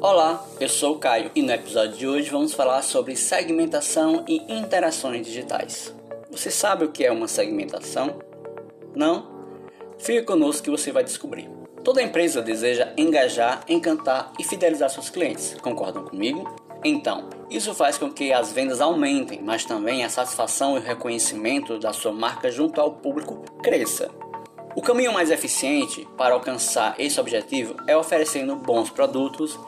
Olá, eu sou o Caio e no episódio de hoje vamos falar sobre segmentação e interações digitais. Você sabe o que é uma segmentação? Não? Fique conosco que você vai descobrir. Toda empresa deseja engajar, encantar e fidelizar seus clientes. Concordam comigo? Então, isso faz com que as vendas aumentem, mas também a satisfação e o reconhecimento da sua marca junto ao público cresça. O caminho mais eficiente para alcançar esse objetivo é oferecendo bons produtos,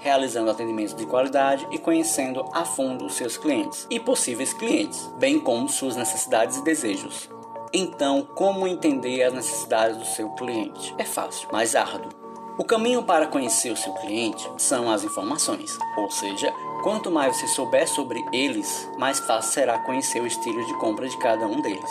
realizando atendimentos de qualidade e conhecendo a fundo os seus clientes e possíveis clientes, bem como suas necessidades e desejos. Então, como entender as necessidades do seu cliente? É fácil, mas árduo. O caminho para conhecer o seu cliente são as informações, ou seja, quanto mais você souber sobre eles, mais fácil será conhecer o estilo de compra de cada um deles.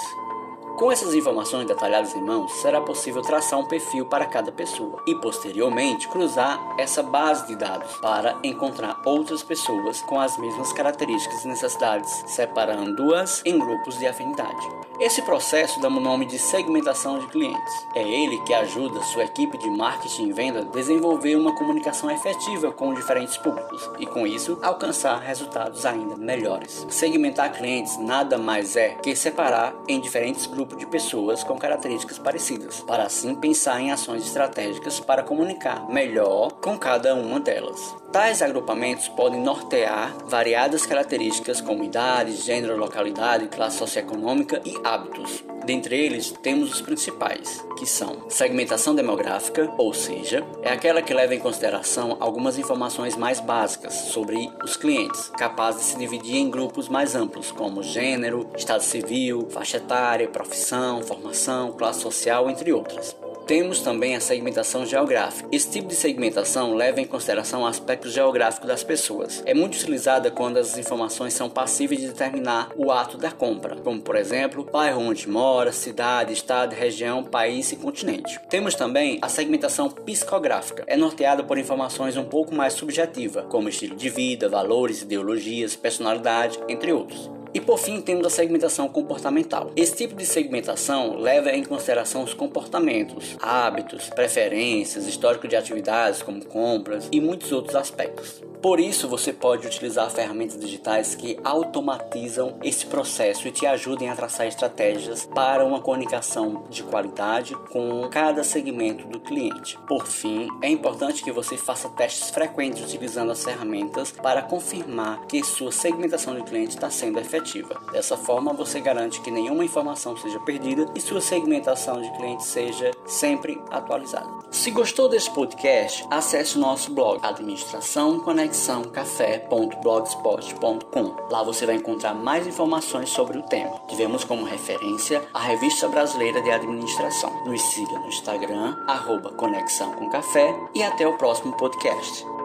Com essas informações detalhadas em mãos, será possível traçar um perfil para cada pessoa e, posteriormente, cruzar essa base de dados para encontrar outras pessoas com as mesmas características e necessidades, separando-as em grupos de afinidade. Esse processo dá o nome de segmentação de clientes. É ele que ajuda sua equipe de marketing e venda a desenvolver uma comunicação efetiva com diferentes públicos e, com isso, alcançar resultados ainda melhores. Segmentar clientes nada mais é que separar em diferentes grupos grupo de pessoas com características parecidas, para assim pensar em ações estratégicas para comunicar melhor com cada uma delas. Tais agrupamentos podem nortear variadas características como idade, gênero, localidade, classe socioeconômica e hábitos. Dentre eles, temos os principais, que são segmentação demográfica, ou seja, é aquela que leva em consideração algumas informações mais básicas sobre os clientes, capaz de se dividir em grupos mais amplos, como gênero, estado civil, faixa etária, profissão, formação, classe social, entre outras. Temos também a segmentação geográfica. Esse tipo de segmentação leva em consideração o aspecto geográfico das pessoas. É muito utilizada quando as informações são passíveis de determinar o ato da compra, como por exemplo, bairro onde mora, cidade, estado, região, país e continente. Temos também a segmentação psicográfica. É norteada por informações um pouco mais subjetivas, como estilo de vida, valores, ideologias, personalidade, entre outros. E por fim, temos a segmentação comportamental. Esse tipo de segmentação leva em consideração os comportamentos, hábitos, preferências, histórico de atividades como compras e muitos outros aspectos. Por isso, você pode utilizar ferramentas digitais que automatizam esse processo e te ajudem a traçar estratégias para uma comunicação de qualidade com cada segmento do cliente. Por fim, é importante que você faça testes frequentes utilizando as ferramentas para confirmar que sua segmentação de cliente está sendo efetiva. Dessa forma, você garante que nenhuma informação seja perdida e sua segmentação de cliente seja sempre atualizada. Se gostou desse podcast, acesse o nosso blog Administração Conectada conexãocafé.blogspot.com. Lá você vai encontrar mais informações sobre o tema. Tivemos como referência a Revista Brasileira de Administração. Nos siga no Instagram, arroba Conexão com Café e até o próximo podcast.